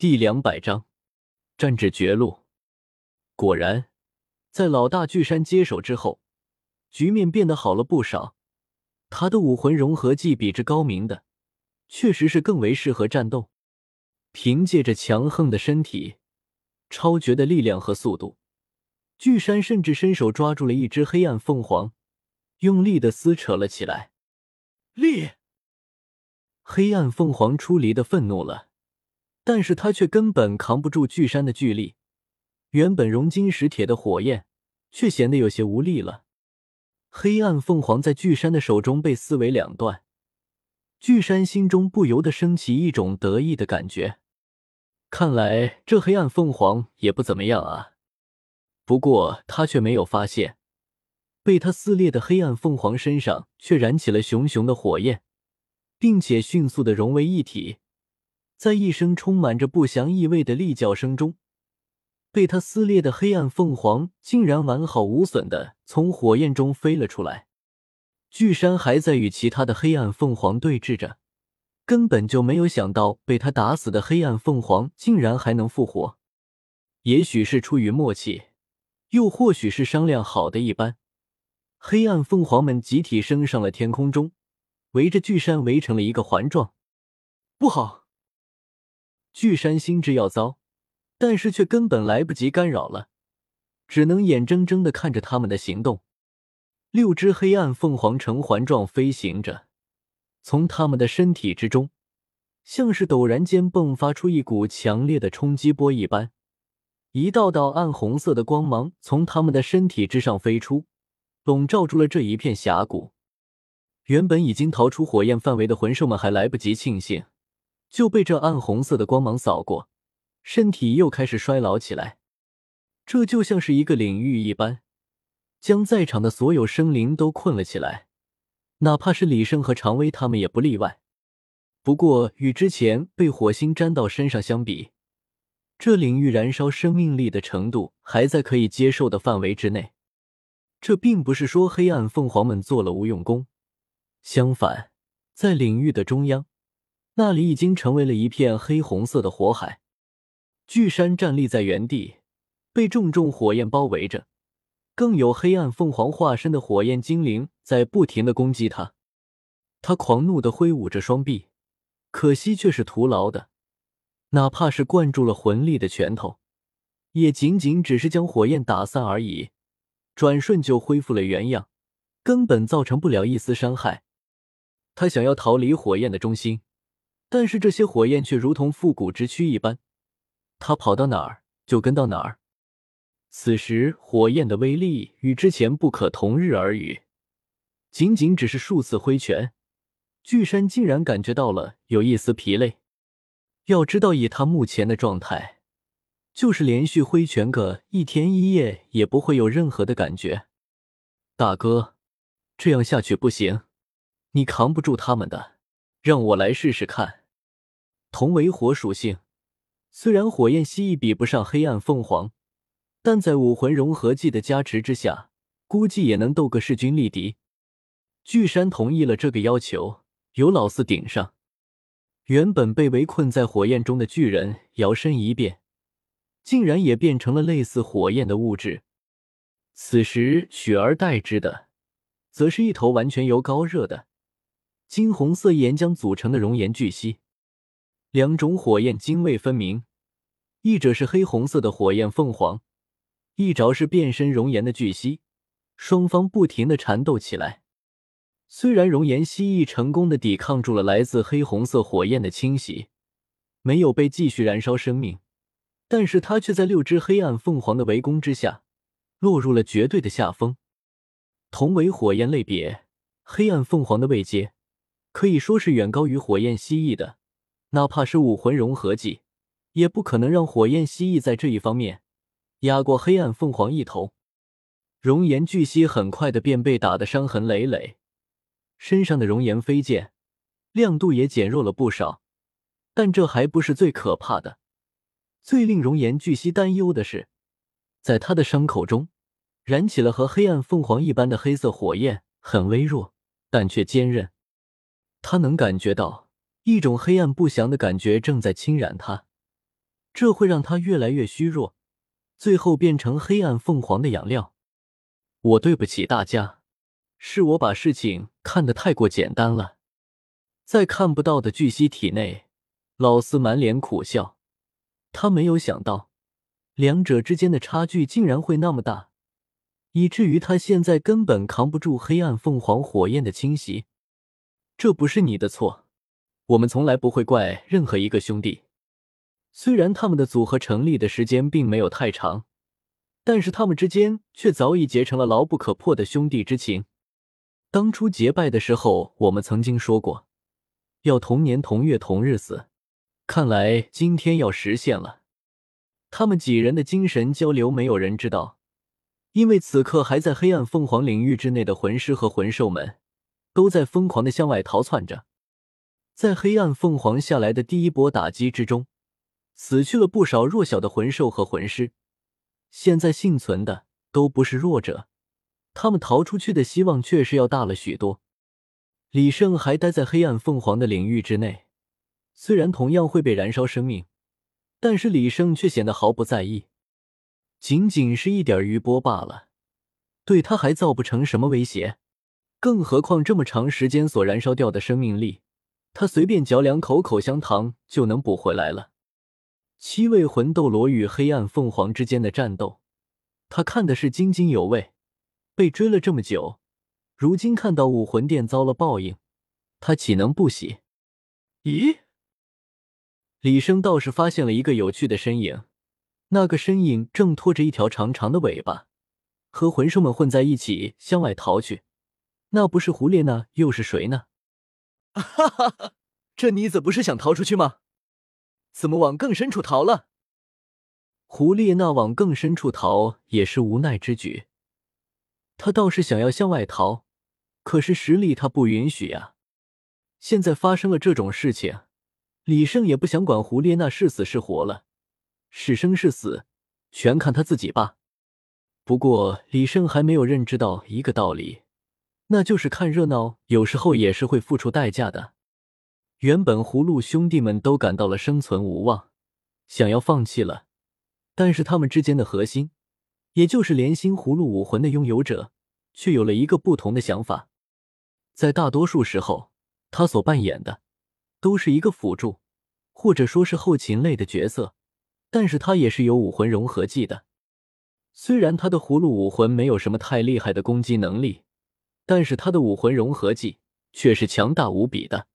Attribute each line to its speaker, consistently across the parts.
Speaker 1: 第两百章，战至绝路。果然，在老大巨山接手之后，局面变得好了不少。他的武魂融合技比之高明的，确实是更为适合战斗。凭借着强横的身体、超绝的力量和速度，巨山甚至伸手抓住了一只黑暗凤凰，用力的撕扯了起来。
Speaker 2: 力！
Speaker 1: 黑暗凤凰出离的愤怒了，但是他却根本扛不住巨山的巨力。原本融金石铁的火焰，却显得有些无力了。黑暗凤凰在巨山的手中被撕为两段，巨山心中不由得升起一种得意的感觉。看来这黑暗凤凰也不怎么样啊。不过他却没有发现，被他撕裂的黑暗凤凰身上却燃起了熊熊的火焰，并且迅速的融为一体。在一声充满着不祥意味的厉叫声中，被他撕裂的黑暗凤凰竟然完好无损的从火焰中飞了出来。巨山还在与其他的黑暗凤凰对峙着。根本就没有想到，被他打死的黑暗凤凰竟然还能复活。也许是出于默契，又或许是商量好的一般，黑暗凤凰们集体升上了天空中，围着巨山围成了一个环状。不好！巨山心知要糟，但是却根本来不及干扰了，只能眼睁睁的看着他们的行动。六只黑暗凤凰呈环状飞行着。从他们的身体之中，像是陡然间迸发出一股强烈的冲击波一般，一道道暗红色的光芒从他们的身体之上飞出，笼罩住了这一片峡谷。原本已经逃出火焰范围的魂兽们还来不及庆幸，就被这暗红色的光芒扫过，身体又开始衰老起来。这就像是一个领域一般，将在场的所有生灵都困了起来。哪怕是李胜和常威他们也不例外。不过与之前被火星粘到身上相比，这领域燃烧生命力的程度还在可以接受的范围之内。这并不是说黑暗凤凰们做了无用功，相反，在领域的中央，那里已经成为了一片黑红色的火海。巨山站立在原地，被重重火焰包围着。更有黑暗凤凰化身的火焰精灵在不停的攻击他，他狂怒的挥舞着双臂，可惜却是徒劳的。哪怕是灌注了魂力的拳头，也仅仅只是将火焰打散而已，转瞬就恢复了原样，根本造成不了一丝伤害。他想要逃离火焰的中心，但是这些火焰却如同复古之躯一般，他跑到哪儿就跟到哪儿。此时，火焰的威力与之前不可同日而语。仅仅只是数次挥拳，巨山竟然感觉到了有一丝疲累。要知道，以他目前的状态，就是连续挥拳个一天一夜也不会有任何的感觉。大哥，这样下去不行，你扛不住他们的，让我来试试看。同为火属性，虽然火焰蜥蜴比不上黑暗凤凰。但在武魂融合技的加持之下，估计也能斗个势均力敌。巨山同意了这个要求，由老四顶上。原本被围困在火焰中的巨人摇身一变，竟然也变成了类似火焰的物质。此时取而代之的，则是一头完全由高热的金红色岩浆组成的熔岩巨蜥。两种火焰泾渭分明，一者是黑红色的火焰凤凰。一着是变身熔岩的巨蜥，双方不停的缠斗起来。虽然熔岩蜥蜴成功的抵抗住了来自黑红色火焰的侵袭，没有被继续燃烧生命，但是它却在六只黑暗凤凰的围攻之下，落入了绝对的下风。同为火焰类别，黑暗凤凰的位阶可以说是远高于火焰蜥蜴的，哪怕是武魂融合技，也不可能让火焰蜥蜴在这一方面。压过黑暗凤凰一头，熔岩巨蜥很快的便被打得伤痕累累，身上的熔岩飞溅亮度也减弱了不少。但这还不是最可怕的，最令熔岩巨蜥担忧的是，在他的伤口中燃起了和黑暗凤凰一般的黑色火焰，很微弱，但却坚韧。他能感觉到一种黑暗不祥的感觉正在侵染他。这会让他越来越虚弱，最后变成黑暗凤凰的养料。我对不起大家，是我把事情看得太过简单了。在看不到的巨蜥体内，老四满脸苦笑，他没有想到两者之间的差距竟然会那么大。以至于他现在根本扛不住黑暗凤凰火焰的侵袭，这不是你的错，我们从来不会怪任何一个兄弟。虽然他们的组合成立的时间并没有太长，但是他们之间却早已结成了牢不可破的兄弟之情。当初结拜的时候，我们曾经说过要同年同月同日死，看来今天要实现了。他们几人的精神交流，没有人知道。因为此刻还在黑暗凤凰领域之内的魂师和魂兽们，都在疯狂的向外逃窜着。在黑暗凤凰下来的第一波打击之中，死去了不少弱小的魂兽和魂师。现在幸存的都不是弱者，他们逃出去的希望确实要大了许多。李胜还待在黑暗凤凰的领域之内，虽然同样会被燃烧生命，但是李胜却显得毫不在意。仅仅是一点余波罢了，对他还造不成什么威胁。更何况这么长时间所燃烧掉的生命力，他随便嚼两口口香糖就能补回来了。七位魂斗罗与黑暗凤凰之间的战斗，他看的是津津有味。被追了这么久，如今看到武魂殿遭了报应，他岂能不喜？咦，李生倒是发现了一个有趣的身影。那个身影正拖着一条长长的尾巴，和魂兽们混在一起向外逃去。那不是胡列娜又是谁呢？哈哈哈！这妮子不是想逃出去吗？怎么往更深处逃了？胡列娜往更深处逃也是无奈之举。他倒是想要向外逃，可是实力他不允许呀。现在发生了这种事情，李胜也不想管胡列娜是死是活了。是生是死，全看他自己吧。不过李胜还没有认知到一个道理，那就是看热闹有时候也是会付出代价的。原本葫芦兄弟们都感到了生存无望，想要放弃了。但是他们之间的核心，也就是连心葫芦武魂的拥有者，却有了一个不同的想法。在大多数时候，他所扮演的都是一个辅助，或者说是后勤类的角色。但是他也是有武魂融合技的，虽然他的葫芦武魂没有什么太厉害的攻击能力，但是他的武魂融合技却是强大无比的，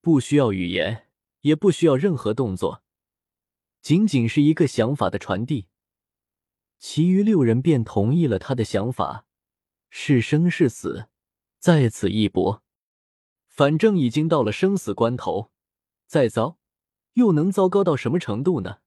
Speaker 1: 不需要语言，也不需要任何动作，仅仅是一个想法的传递，其余六人便同意了他的想法，是生是死，在此一搏，反正已经到了生死关头，再糟又能糟糕到什么程度呢？